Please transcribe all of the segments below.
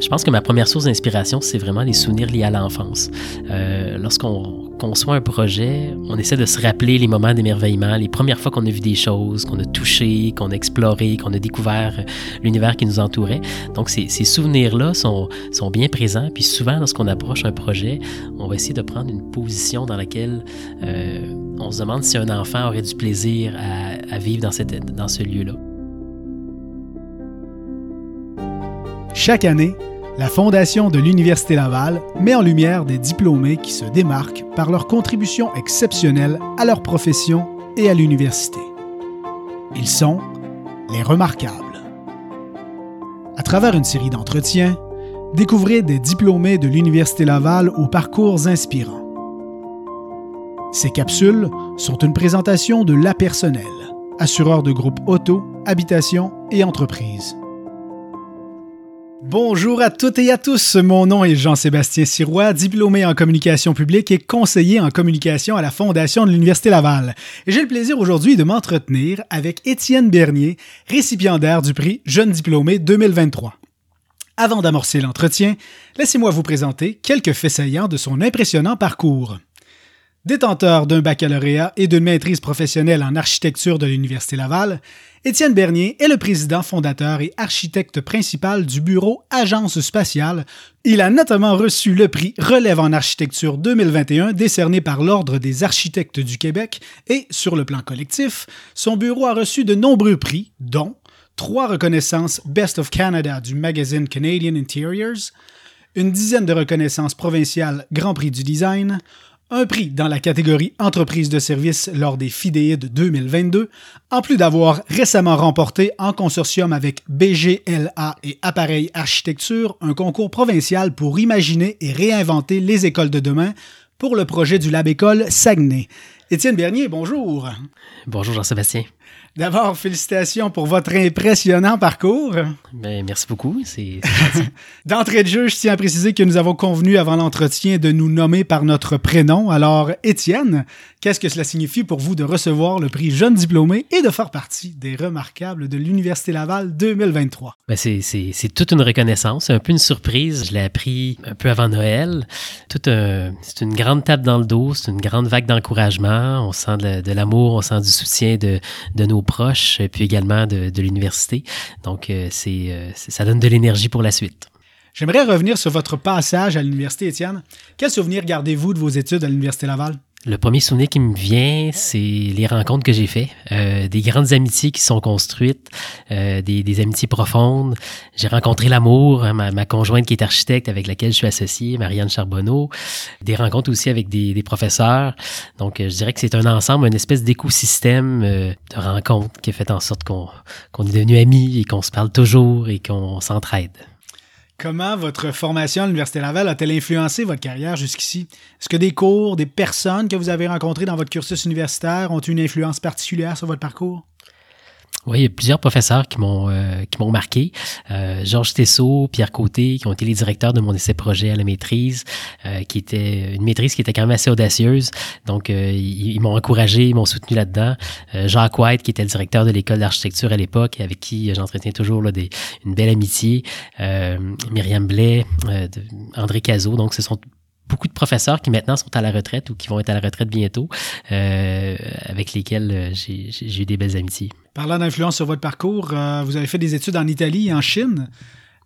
Je pense que ma première source d'inspiration, c'est vraiment les souvenirs liés à l'enfance. Euh, Lorsqu'on conçoit un projet, on essaie de se rappeler les moments d'émerveillement, les premières fois qu'on a vu des choses, qu'on a touché, qu'on a exploré, qu'on a découvert l'univers qui nous entourait. Donc ces, souvenirs-là sont, sont bien présents. Puis souvent, lorsqu'on approche un projet, on va essayer de prendre une position dans laquelle euh, on se demande si un enfant aurait du plaisir à, à vivre dans, cette, dans ce lieu-là. Chaque année, la Fondation de l'Université Laval met en lumière des diplômés qui se démarquent par leur contribution exceptionnelle à leur profession et à l'université. Ils sont les remarquables. À travers une série d'entretiens, découvrez des diplômés de l'Université Laval aux parcours inspirants. Ces capsules sont une présentation de La Personnel, assureur de groupes auto, habitation et entreprises. Bonjour à toutes et à tous, mon nom est Jean-Sébastien Sirois, diplômé en communication publique et conseiller en communication à la Fondation de l'Université Laval. J'ai le plaisir aujourd'hui de m'entretenir avec Étienne Bernier, récipiendaire du prix Jeune diplômé 2023. Avant d'amorcer l'entretien, laissez-moi vous présenter quelques faits saillants de son impressionnant parcours. Détenteur d'un baccalauréat et d'une maîtrise professionnelle en architecture de l'Université Laval, Étienne Bernier est le président fondateur et architecte principal du bureau Agence spatiale. Il a notamment reçu le prix Relève en architecture 2021 décerné par l'Ordre des architectes du Québec et, sur le plan collectif, son bureau a reçu de nombreux prix, dont trois reconnaissances Best of Canada du magazine Canadian Interiors, une dizaine de reconnaissances provinciales Grand Prix du design, un prix dans la catégorie Entreprise de service lors des FIDEID 2022, en plus d'avoir récemment remporté en consortium avec BGLA et Appareil Architecture un concours provincial pour imaginer et réinventer les écoles de demain pour le projet du Lab École Saguenay. Étienne Bernier, bonjour. Bonjour Jean-Sébastien. D'abord, félicitations pour votre impressionnant parcours. Ben, merci beaucoup. C'est D'entrée de jeu, je tiens à préciser que nous avons convenu avant l'entretien de nous nommer par notre prénom. Alors, Étienne, qu'est-ce que cela signifie pour vous de recevoir le prix Jeune diplômé et de faire partie des remarquables de l'Université Laval 2023? Ben c'est, c'est, c'est toute une reconnaissance, c'est un peu une surprise. Je l'ai appris un peu avant Noël. Un, c'est une grande tape dans le dos, c'est une grande vague d'encouragement. On sent de, de l'amour, on sent du soutien de, de nos proches, puis également de, l'université. Donc, euh, euh, c'est- ça donne de l'énergie pour la suite. J'aimerais revenir sur votre passage à l'Université, Étienne. Quel souvenir gardez-vous de vos études à l'Université Laval? Le premier souvenir qui me vient, c'est les rencontres que j'ai faites, euh, des grandes amitiés qui sont construites, euh, des, des amitiés profondes. J'ai rencontré l'amour, hein, ma, ma conjointe qui est architecte avec laquelle je suis associé, Marianne Charbonneau. Des rencontres aussi avec des, des professeurs. Donc, euh, je dirais que c'est un ensemble, une espèce d'écosystème euh, de rencontres qui a fait en sorte qu'on est devenus amis et qu'on se parle toujours et qu'on s'entraide. Comment votre formation à l'Université Laval a-t-elle influencé votre carrière jusqu'ici? Est-ce que des cours, des personnes que vous avez rencontrées dans votre cursus universitaire ont eu une influence particulière sur votre parcours? Oui, il y a plusieurs professeurs qui m'ont euh, qui m'ont marqué. Euh, Georges Tessot, Pierre Côté, qui ont été les directeurs de mon essai-projet à la maîtrise, euh, qui était une maîtrise qui était quand même assez audacieuse. Donc, euh, ils, ils m'ont encouragé, ils m'ont soutenu là-dedans. Euh, Jacques White, qui était le directeur de l'école d'architecture à l'époque, avec qui j'entretiens toujours là, des, une belle amitié. Euh, Myriam Blais, euh, André Cazot. Donc, ce sont beaucoup de professeurs qui maintenant sont à la retraite ou qui vont être à la retraite bientôt, euh, avec lesquels euh, j'ai eu des belles amitiés. Parlant d'influence sur votre parcours, euh, vous avez fait des études en Italie et en Chine.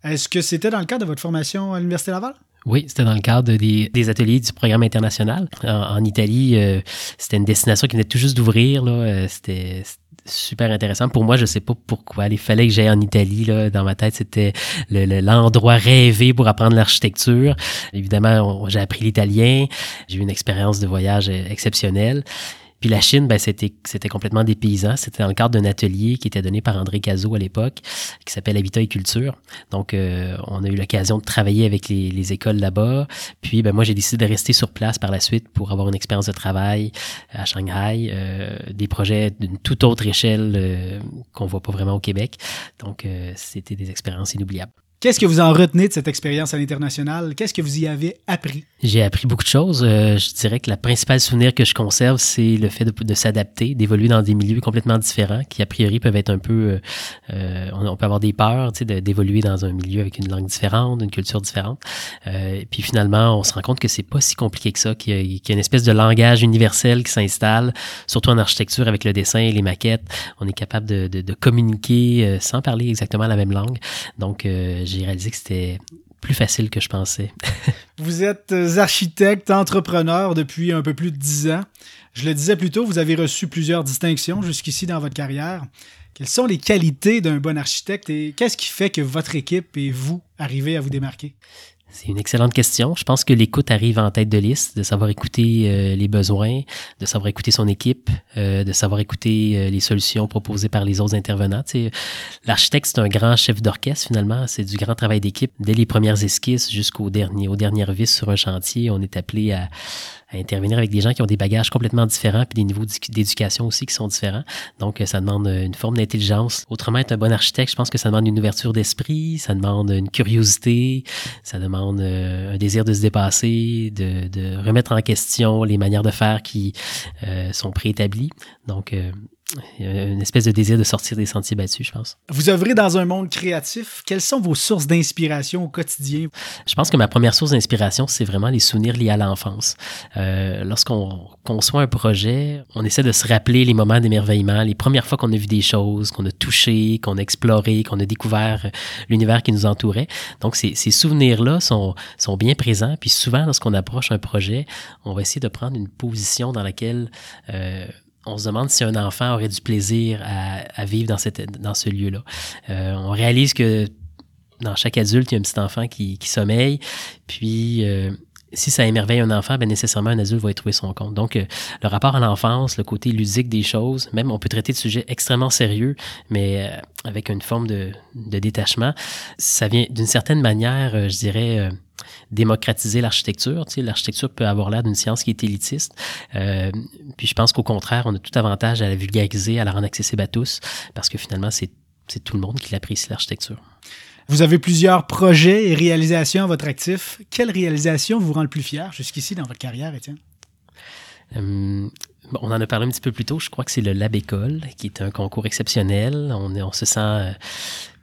Est-ce que c'était dans le cadre de votre formation à l'Université Laval? Oui, c'était dans le cadre des, ateliers du programme international. En, Italie, euh, c'était une destination qui venait tout juste d'ouvrir. Euh, C'était super intéressant. Pour moi, je sais pas pourquoi. Il fallait que j'aille en Italie. Là. Dans ma tête, c'était le- le- l'endroit rêvé pour apprendre l'architecture. Évidemment, j'ai appris l'italien. J'ai eu une expérience de voyage exceptionnelle. Puis la Chine, ben, c'était, complètement dépaysant. C'était dans le cadre d'un atelier qui était donné par André Cazot à l'époque, qui s'appelle Habitat et Culture. Donc, euh, on a eu l'occasion de travailler avec les, les écoles là-bas. Puis, ben, moi, j'ai décidé de rester sur place par la suite pour avoir une expérience de travail à Shanghai, euh, des projets d'une toute autre échelle euh, qu'on voit pas vraiment au Québec. Donc, euh, c'était des expériences inoubliables. Qu'est-ce que vous en retenez de cette expérience à l'international? Qu'est-ce que vous y avez appris? J'ai appris beaucoup de choses. Euh, je dirais que la principale souvenir que je conserve, c'est le fait de, s'adapter, d'évoluer dans des milieux complètement différents qui, a priori, peuvent être un peu... Euh, euh on, peut avoir des peurs d'évoluer dans un milieu avec une langue différente, une culture différente. Puis finalement, on se rend compte que c'est pas si compliqué que ça, qu'il y, a une espèce de langage universel qui s'installe, surtout en architecture avec le dessin et les maquettes. On est capable de communiquer sans parler exactement la même langue. Donc, j'ai réalisé que c'était plus facile que je pensais. vous êtes architecte, entrepreneur depuis un peu plus de dix ans. Je le disais plus tôt, vous avez reçu plusieurs distinctions jusqu'ici dans votre carrière. Quelles sont les qualités d'un bon architecte et qu'est-ce qui fait que votre équipe et vous arrivez à vous démarquer? C'est une excellente question. Je pense que l'écoute arrive en tête de liste, de savoir écouter euh, les besoins, de savoir écouter son équipe, euh, de savoir écouter euh, les solutions proposées par les autres intervenants. L'architecte, c'est un grand chef d'orchestre finalement. C'est du grand travail d'équipe. Dès les premières esquisses jusqu'au dernier, aux dernières vis sur un chantier, on est appelé à, intervenir avec des gens qui ont des bagages complètement différents puis des niveaux d'éducation aussi qui sont différents. Donc, ça demande une forme d'intelligence. Autrement, être un bon architecte, je pense que ça demande une ouverture d'esprit, ça demande une curiosité, ça demande euh, un désir de se dépasser, de, de, remettre en question les manières de faire qui euh, sont préétablies. Donc, euh, il y a une espèce de désir de sortir des sentiers battus, je pense. Vous œuvrez dans un monde créatif. Quelles sont vos sources d'inspiration au quotidien? Je pense que ma première source d'inspiration, c'est vraiment les souvenirs liés à l'enfance. Euh, Lorsqu'on conçoit un projet, on essaie de se rappeler les moments d'émerveillement, les premières fois qu'on a vu des choses, qu'on a touché, qu'on a exploré, qu'on a découvert l'univers qui nous entourait. Donc, ces, ces souvenirs-là sont, sont bien présents. Puis souvent, lorsqu'on approche un projet, on va essayer de prendre une position dans laquelle... Euh, on se demande si un enfant aurait du plaisir à, vivre dans, cette, dans ce lieu-là. Euh, on réalise que dans chaque adulte, il y a un petit enfant qui, sommeille, puis euh, si ça émerveille un enfant, ben nécessairement un adulte va y trouver son compte. Donc, euh, le rapport à l'enfance, le côté ludique des choses, même on peut traiter de sujets extrêmement sérieux, mais avec une forme de, de, détachement, ça vient d'une certaine manière, je dirais, démocratiser l'architecture. Tu sais, l'architecture peut avoir l'air d'une science qui est élitiste. Euh, puis je pense qu'au contraire, on a tout avantage à la vulgariser, à la rendre accessible à tous, parce que finalement, c'est, c'est tout le monde qui l'apprécie, l'architecture. Vous avez plusieurs projets et réalisations à votre actif. Quelle réalisation vous rend le plus fier jusqu'ici dans votre carrière, Étienne? Euh, on en a parlé un petit peu plus tôt. Je crois que c'est le Lab École, qui est un concours exceptionnel. On, on se sent euh,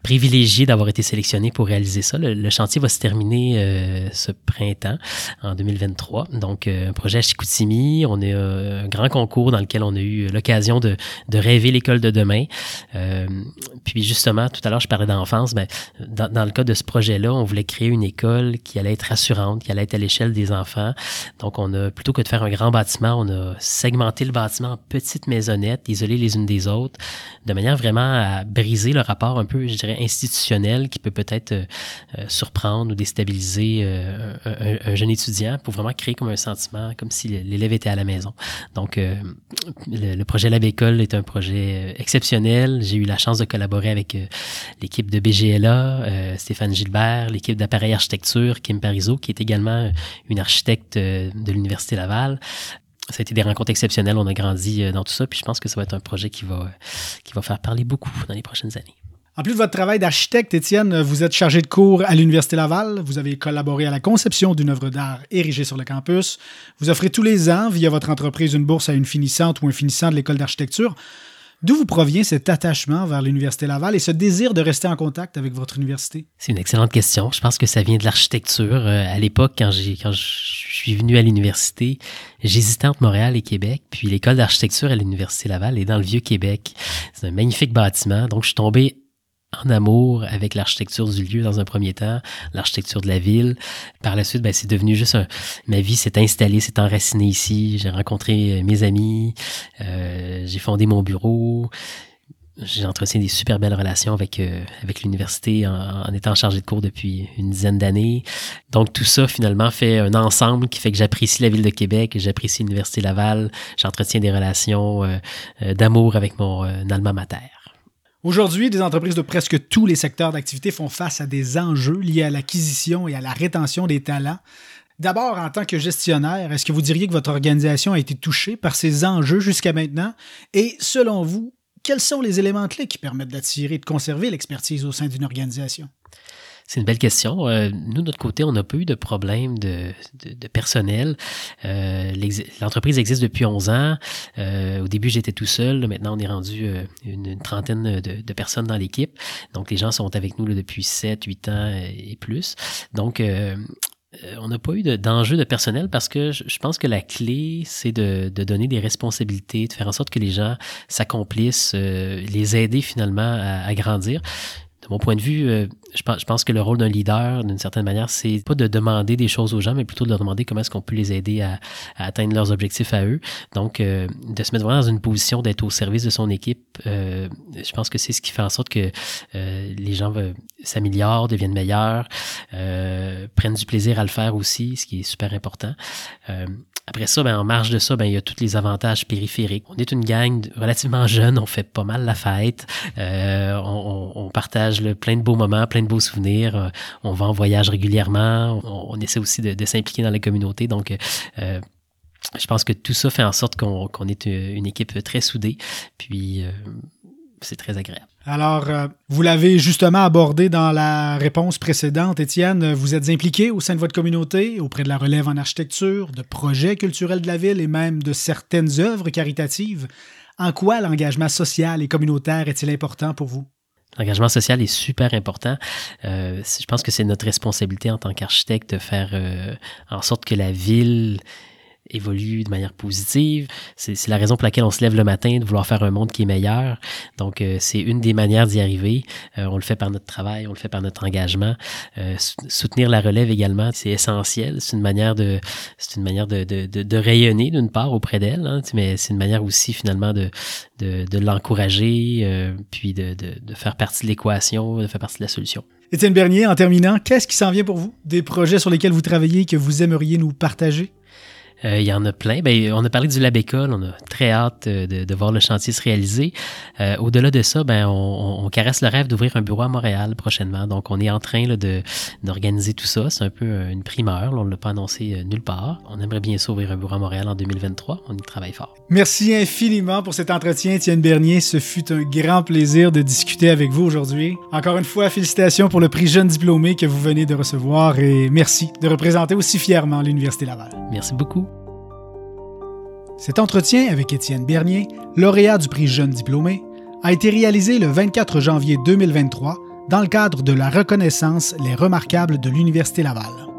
privilégié d'avoir été sélectionné pour réaliser ça. Le, chantier va se terminer euh, ce printemps, en 2023. Donc, euh, un projet à Chicoutimi. On a un grand concours dans lequel on a eu l'occasion de, de rêver l'école de demain. Euh, puis justement, tout à l'heure, je parlais d'enfance. Ben, dans, dans, le cas de ce projet-là, on voulait créer une école qui allait être rassurante, qui allait être à l'échelle des enfants. Donc, on a, plutôt que de faire un grand bâtiment, on a segmenté le bâtiment en petites maisonnettes, isolées les unes des autres, de manière vraiment à briser le rapport un peu, je dirais, institutionnel qui peut peut-être euh, euh, surprendre ou déstabiliser euh, un, jeune étudiant pour vraiment créer comme un sentiment, comme si l'élève était à la maison. Donc, le, projet Lab École est un projet exceptionnel. J'ai eu la chance de collaborer avec l'équipe de BGLA, Stéphane Gilbert, l'équipe d'appareil architecture, Kim Parizeau, qui est également une architecte de l'Université Laval ça a été des rencontres exceptionnelles. On a grandi dans tout ça. Puis je pense que ça va être un projet qui va, qui va faire parler beaucoup dans les prochaines années. En plus de votre travail d'architecte, Étienne, vous êtes chargé de cours à l'Université Laval. Vous avez collaboré à la conception d'une œuvre d'art érigée sur le campus. Vous offrez tous les ans, via votre entreprise, une bourse à une finissante ou un finissant de l'école d'architecture. D'où vous provient cet attachement vers l'Université Laval et ce désir de rester en contact avec votre université? C'est une excellente question. Je pense que ça vient de l'architecture. Euh, à l'époque, quand, quand je suis venu à l'université, j'hésitais entre Montréal et Québec. Puis l'école d'architecture à l'Université Laval est dans le Vieux-Québec. C'est un magnifique bâtiment. Donc, je suis tombé en amour avec l'architecture du lieu dans un premier temps, l'architecture de la ville. Par la suite, ben, c'est devenu juste un... Ma vie s'est installée, s'est enracinée ici. J'ai rencontré euh, mes amis, euh, j'ai fondé mon bureau. J'ai entretenu des super belles relations avec euh, avec l'université en, en, étant chargé de cours depuis une dizaine d'années. Donc tout ça finalement fait un ensemble qui fait que j'apprécie la ville de Québec, j'apprécie l'université Laval, j'entretiens des relations d'amour avec mon alma mater. Aujourd'hui, des entreprises de presque tous les secteurs d'activité font face à des enjeux liés à l'acquisition et à la rétention des talents. D'abord, en tant que gestionnaire, est-ce que vous diriez que votre organisation a été touchée par ces enjeux jusqu'à maintenant? Et selon vous, quels sont les éléments clés qui permettent d'attirer et de conserver l'expertise au sein d'une organisation? C'est une belle question. Euh, nous, de notre côté, on n'a pas eu de problème de, de, personnel. Euh, L'entreprise existe depuis 11 ans. Euh, au début, j'étais tout seul. Maintenant, on est rendu euh, une, trentaine de, de, personnes dans l'équipe. Donc, les gens sont avec nous là, depuis 7, 8 ans et plus. Donc, euh, on n'a pas eu d'enjeu de, personnel parce que je, pense que la clé, c'est de, de, donner des responsabilités, de faire en sorte que les gens s'accomplissent, les aider finalement à, à, grandir de mon point de vue, euh, je, pense, que le rôle d'un leader, d'une certaine manière, c'est pas de demander des choses aux gens, mais plutôt de leur demander comment est-ce qu'on peut les aider à, atteindre leurs objectifs à eux. Donc, euh, de se mettre vraiment dans une position d'être au service de son équipe, euh, je pense que c'est ce qui fait en sorte que les gens s'améliorent, deviennent meilleurs, prennent du plaisir à le faire aussi, ce qui est super important. Après ça, ben, en marge de ça, ben, il y a tous les avantages périphériques. On est une gang relativement jeune, on fait pas mal la fête, on, partage le, plein de beaux moments, plein de beaux souvenirs, euh, on va en voyage régulièrement, on, essaie aussi de, s'impliquer dans la communauté. Donc, euh, je pense que tout ça fait en sorte qu'on est une équipe très soudée. Puis, c'est très agréable. Alors, euh, vous l'avez justement abordé dans la réponse précédente, Étienne. Vous êtes impliqué au sein de votre communauté, auprès de la relève en architecture, de projets culturels de la ville et même de certaines œuvres caritatives. En quoi l'engagement social et communautaire est-il important pour vous? L'engagement social est super important. Euh, je pense que c'est notre responsabilité en tant qu'architecte de faire euh, en sorte que la ville évolue de manière positive. C'est la raison pour laquelle on se lève le matin, de vouloir faire un monde qui est meilleur. Donc, euh, c'est une des manières d'y arriver. Euh, on le fait par notre travail, on le fait par notre engagement. Euh, soutenir la relève également, c'est essentiel. C'est une manière de, c'est une manière de, rayonner d'une part auprès d'elle, hein, mais c'est une manière aussi finalement de, l'encourager, puis de, de, de faire partie de l'équation, de faire partie de la solution. Étienne Bernier, en terminant, qu'est-ce qui s'en vient pour vous? Des projets sur lesquels vous travaillez que vous aimeriez nous partager? Euh, il y en a plein. Ben, on a parlé du Lab École, on a très hâte euh, de, de voir le chantier se réaliser. Euh, au-delà de ça, ben, on, on, caresse le rêve d'ouvrir un bureau à Montréal prochainement. Donc, on est en train là, de, d'organiser tout ça. C'est un peu une primeur. on ne l'a pas annoncé nulle part. On aimerait bien s'ouvrir un bureau à Montréal en 2023. On y travaille fort. Merci infiniment pour cet entretien, Étienne Bernier. Ce fut un grand plaisir de discuter avec vous aujourd'hui. Encore une fois, félicitations pour le prix Jeune Diplômé que vous venez de recevoir et merci de représenter aussi fièrement l'Université Laval. Merci beaucoup. Cet entretien avec Étienne Bernier, lauréat du prix Jeune Diplômé, a été réalisé le 24 janvier 2023 dans le cadre de la reconnaissance Les Remarquables de l'Université Laval.